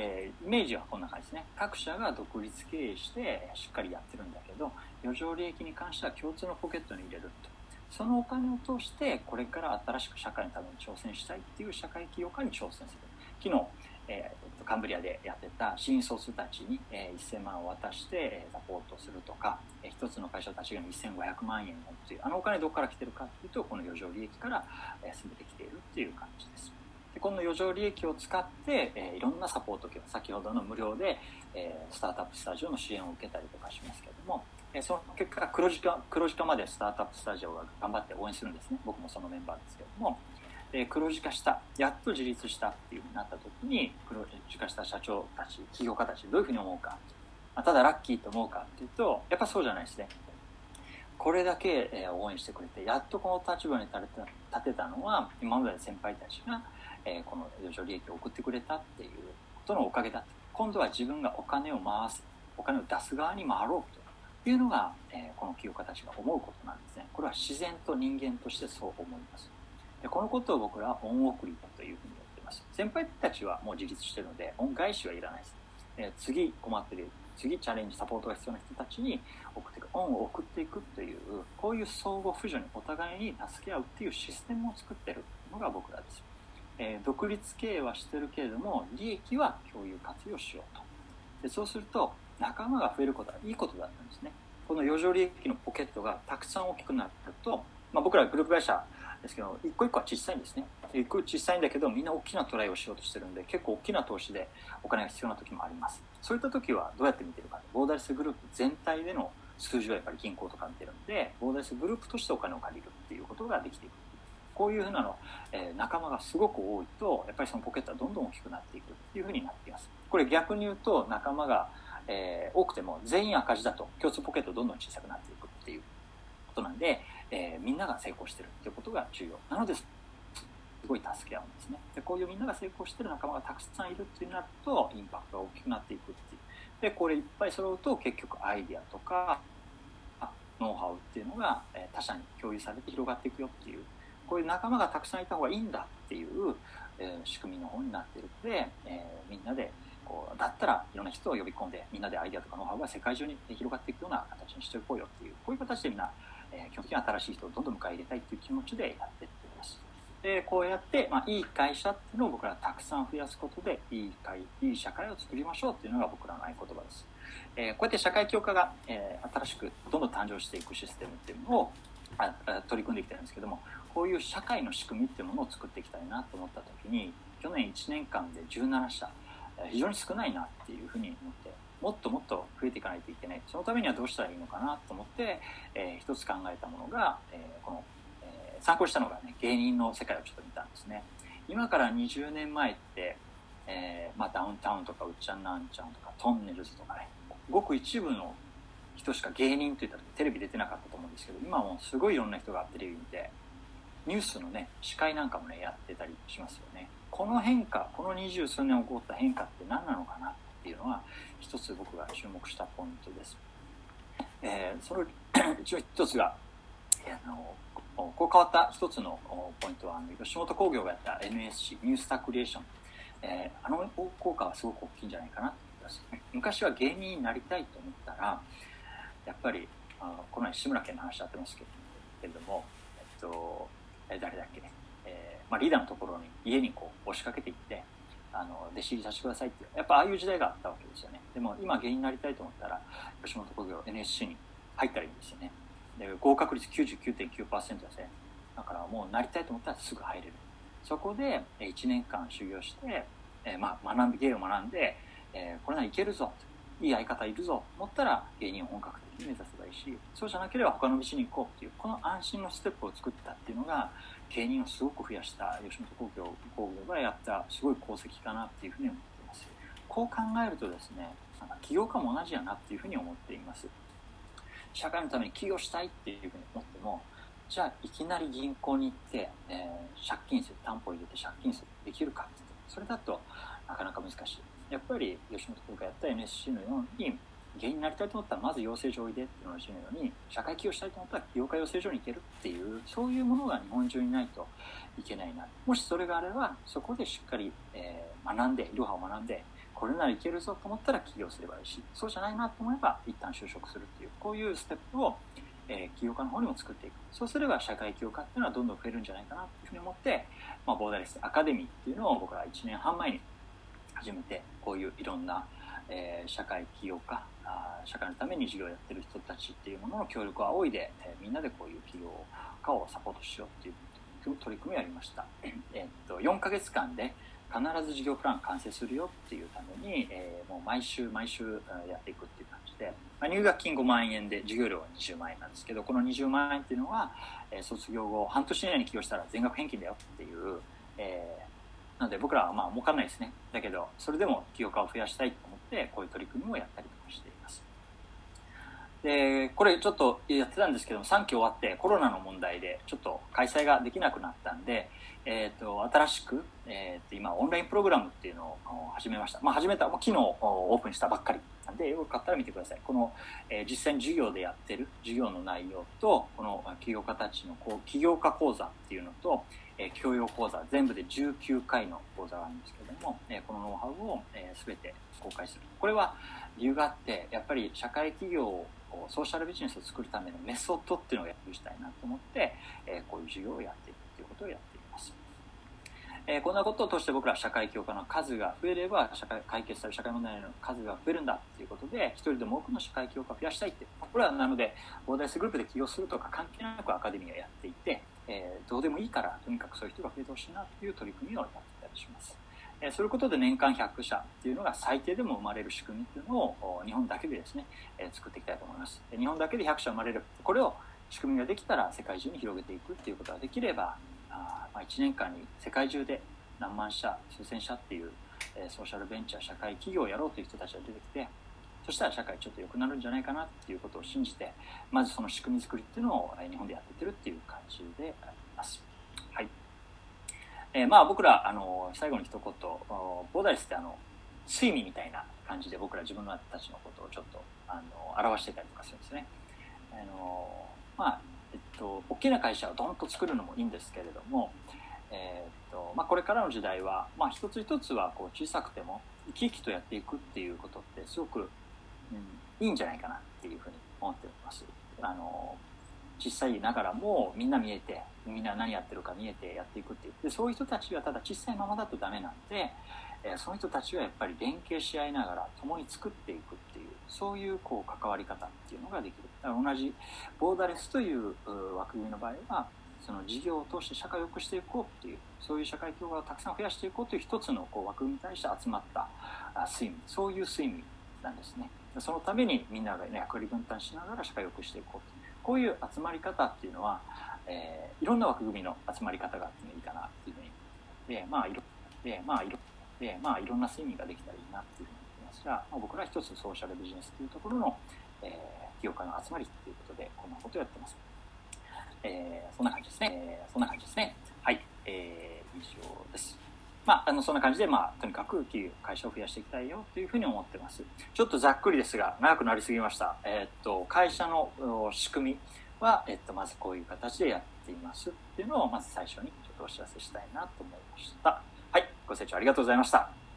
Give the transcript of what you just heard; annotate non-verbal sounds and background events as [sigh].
えー、イメージはこんな感じですね。各社が独立経営してしっかりやってるんだけど余剰利益に関しては共通のポケットに入れると。そのお金を通してこれから新しく社会のために挑戦したいっていう社会起業家に挑戦する。昨日、えー、カンブリアでやってた新卒たちに、えー、1000万を渡して、サポートするとか、えー、一つの会社たちが2500万円をっていうあのお金どこから来てるかっていうとこの余剰利益から、えー、全て来ているっていう感じです。でこの余剰利益を使って、えー、いろんなサポート業先ほどの無料で、えー、スタートアップスタジオの支援を受けたりとかしますけどもえその結果黒字化黒字化までスタートアップスタジオが頑張って応援するんですね。僕もそのメンバーですけども、え黒字化したやっと自立したっていうふうになった時に黒字化した社長たち起業家たちどういうふうに思うか、まあただラッキーと思うかっていうとやっぱそうじゃないですね。これだけ、応援してくれてやっとこの立場に立てた立てたのは今まで先輩たちが、えこの余剰利益を送ってくれたっていうことのおかげだ今度は自分がお金を回すお金を出す側に回ろうというのが、えー、この起業家たちが思うことなんですね。これは自然と人間としてそう思います。でこのことを僕らは恩送りだというふうに言ってます。先輩たちはもう自立してるので恩返しはいらないです、えー、次困ってる次チャレンジサポートが必要な人たちに送っていく恩を送っていくというこういう相互扶助にお互いに助け合うっていうシステムを作ってるのが僕らです。よえー、独立経営はしてるけれども利益は共有活用しようと。でそうすると仲間が増えることはいいことだったんですね。この余剰利益のポケットがたくさん大きくなると、まあ、僕らグループ会社ですけど一個一個は小さいんですね。一個小さいんだけどみんな大きなトライをしようとしてるんで結構大きな投資でお金が必要な時もあります。そういった時はどうやって見てるかボーダレスグループ全体での数字はやっぱり銀行とか見てるんでボーダレスグループとしてお金を借りるっていうことができていく。こういうふうなの、え、仲間がすごく多いとやっぱりそのポケットはどんどん大きくなっていくっていうふうになっています。これ逆に言うと仲間がえー、多くても全員赤字だと共通ポケットどんどん小さくなっていくっていうことなんで、え、みんなが成功してるっていうことが重要。なのですすごい助け合うんですね。でこういうみんなが成功してる仲間がたくさんいるっていうなるとインパクトが大きくなっていくっていう。でこれいっぱい揃うと結局アイディアとかノウハウっていうのが他者に共有されて広がっていくよっていうこういう仲間がたくさんいた方がいいんだっていう、え仕組みの方になっているので、え、みんなでこうだったらいろんな人を呼び込んでみんなでアイデアとかノウハウが世界中に広がっていくような形にしていこうよっていうこういう形でみんな、え、基本的に新しい人をどんどん迎え入れたいっていう気持ちでやっていってます。でこうやって、まあ、いい会社っていうのを僕らたくさん増やすことでいい会いい社会を作りましょうっていうのが僕らの合言葉です、えー、こうやって社会強化が、えー、新しくどんどん誕生していくシステムっていうのをあ取り組んできてるんですけどもこういう社会の仕組みっていうものを作っていきたいなと思った時に去年1年間で17社非常に少ないなっていうふうに思ってもっともっと増えていかないといけない。そのためにはどうしたらいいのかなと思って、えー、一つ考えたものが、えー、この、えー、参考したのがね芸人の世界をちょっと見たんですね。今から20年前って、えーまあ、ダウンタウンとかうっちゃんなんちゃんとかトンネルズとかねごく一部の人しか芸人といったらテレビ出てなかったと思うんですけど今もすごいいろんな人がテレビ見てニュースのね司会なんかもねやってたりしますよね。この変化この二十数年起こった変化って何なのかなっていうのは一つ僕が注目したポイントです。えー、その一応 [coughs] 一つが、あのこう変わった一つのポイントはあの吉本興業がやった NSC ニュースタークリエーション、えー、あの効果はすごく大きいんじゃないかなと思います。昔は芸人になりたいと思ったらやっぱりあこの前志村けんの話あってますけどけれども、えっと、え誰だっけね。まあ、リーダーのところに家にこう押しかけていってあの弟子入りさせてくださいってやっぱああいう時代があったわけですよね。でも今芸人になりたいと思ったら吉本興業 NSC に入ったらいいんですよね。で合格率99.9%ですねだからもうなりたいと思ったらすぐ入れる。そこで1年間修行して、えー、まあ学んで芸を学んで、えー、これならいけるぞいい相方いるぞ思ったら芸人を本格的目指せばいいしそうじゃなければ他の道に行こうっていうこの安心のステップを作ったっていうのが芸人をすごく増やした吉本興業工業がやったすごい功績かなっていうふうに思っています。こう考えるとですね起業家も同じやなっていうふうに思っています。社会のために起業したいっていうふうに思ってもじゃあいきなり銀行に行って、えー、借金する担保入れて借金するできるかってそれだとなかなか難しい。やっぱり吉本興業がやった NSC のように芸人になりたいと思ったらまず養成所おいでっていうのがしいのに社会起業したいと思ったら起業家養成所に行けるっていうそういうものが日本中にないといけないな。もしそれがあればそこでしっかり、えー、学んでいろはを学んでこれならいけるぞと思ったら起業すればいいしそうじゃないなと思えば一旦就職するっていうこういうステップを、えー、起業家の方にも作っていく。そうすれば社会起業家っていうのはどんどん増えるんじゃないかなというふうに思って、まあ、ボーダーレスアカデミーっていうのを僕は1年半前に始めてこういういろんな、えー、社会起業家あ社会のために事業をやってる人たちっていうものの協力を仰いで、えー、みんなでこういう起業家をサポートしようっていう取り組みをやりました。[laughs] えっと4ヶ月間で必ず事業プラン完成するよっていうために、えー、もう毎週毎週やっていくっていう感じで、まあ、入学金5万円で授業料は20万円なんですけどこの20万円っていうのは、えー、卒業後半年以内に起業したら全額返金だよっていう、えー、なので僕らはまあ儲かんないですねだけどそれでも起業家を増やしたいと思ってこういう取り組みをやったりとかでこれちょっとやってたんですけども3期終わってコロナの問題でちょっと開催ができなくなったんで、えーと、新しく、えーと、今オンラインプログラムっていうのを始めました、まあ、始めた昨日オープンしたばっかりなんでよかったら見てください。この、えー、実際に授業でやってる授業の内容とこの起業家たちのこう起業家講座っていうのと、えー、教養講座全部で19回の講座があるんですけども、えー、このノウハウを、えー、全て公開する。これは理由があってやっぱり社会企業をソーシャルビジネスを作るためのメソッドっていうのをやっていきたいなと思って、え、こういう授業をやっていくということをやっています。え、こんなことを通して僕ら社会強化の数が増えれば社会解決される社会問題の数が増えるんだっていうことで一人でも多くの社会強化を増やしたいってこれはなのでボーダレスグループで起業するとか関係なくアカデミーをやっていて、え、どうでもいいからとにかくそういう人が増えてほしいなっていう取り組みをやっていたりします。えそういうことで年間100社っていうのが最低でも生まれる仕組みっていうのを日本だけでですね、え作っていきたいと思います。日本だけで100社生まれる。これを仕組みができたら世界中に広げていくっていうことができれば、あまあ、1年間に世界中で何万社、数千社っていう、えソーシャルベンチャー、社会企業をやろうという人たちが出てきて、そしたら社会ちょっと良くなるんじゃないかなっていうことを信じて、まずその仕組み作りっていうのを日本でやってってるっていう感じであります。えー、まあ僕ら、あの、最後に一言、ボーダレスってあの、睡眠みたいな感じで僕ら自分たちのことをちょっと、あの、表してたりとかするんですね。あの、まあ、えっと、大きな会社をドンと作るのもいいんですけれども、えー、っと、まあこれからの時代は、まあ一つ一つはこう小さくても生き生きとやっていくっていうことってすごく、うん、いいんじゃないかなっていうふうに思っております。あの、小さいながらもみんな見えてみんな何やってるか見えてやっていくっていう。でそういう人たちはただ小さいままだとダメなんで、えー、その人たちはやっぱり連携し合いながら共に作っていくっていうそういうこう関わり方っていうのができる。だから同じボーダレスという枠組みの場合はその事業を通して社会を良くしていこうっていうそういう社会協和をたくさん増やしていこうという一つのこう枠組みに対して集まった睡眠。そういう睡眠なんですね。そのためにみんなが、役割分担しながら社会を良くしていこう。こういう集まり方っていうのは、えー、いろんな枠組みの集まり方があってもいいかなっていうふうにでまあいろでまあいろでまあいろんな睡眠ができたらいいなっていうふうに思いますが、まあ、僕ら一つソーシャルビジネスというところの、えー、業界の集まりということでこんなことをやってます。えー、そんな感じですね。えー、そんな感じですね。はい。えー、以上です。まあ、あの、そんな感じで、まあ、とにかく企業、会社を増やしていきたいよというふうに思ってます。ちょっとざっくりですが、長くなりすぎました。えー、っと、会社の仕組みは、えっと、まずこういう形でやっていますっていうのを、まず最初にちょっとお知らせしたいなと思いました。はい。ご清聴ありがとうございました。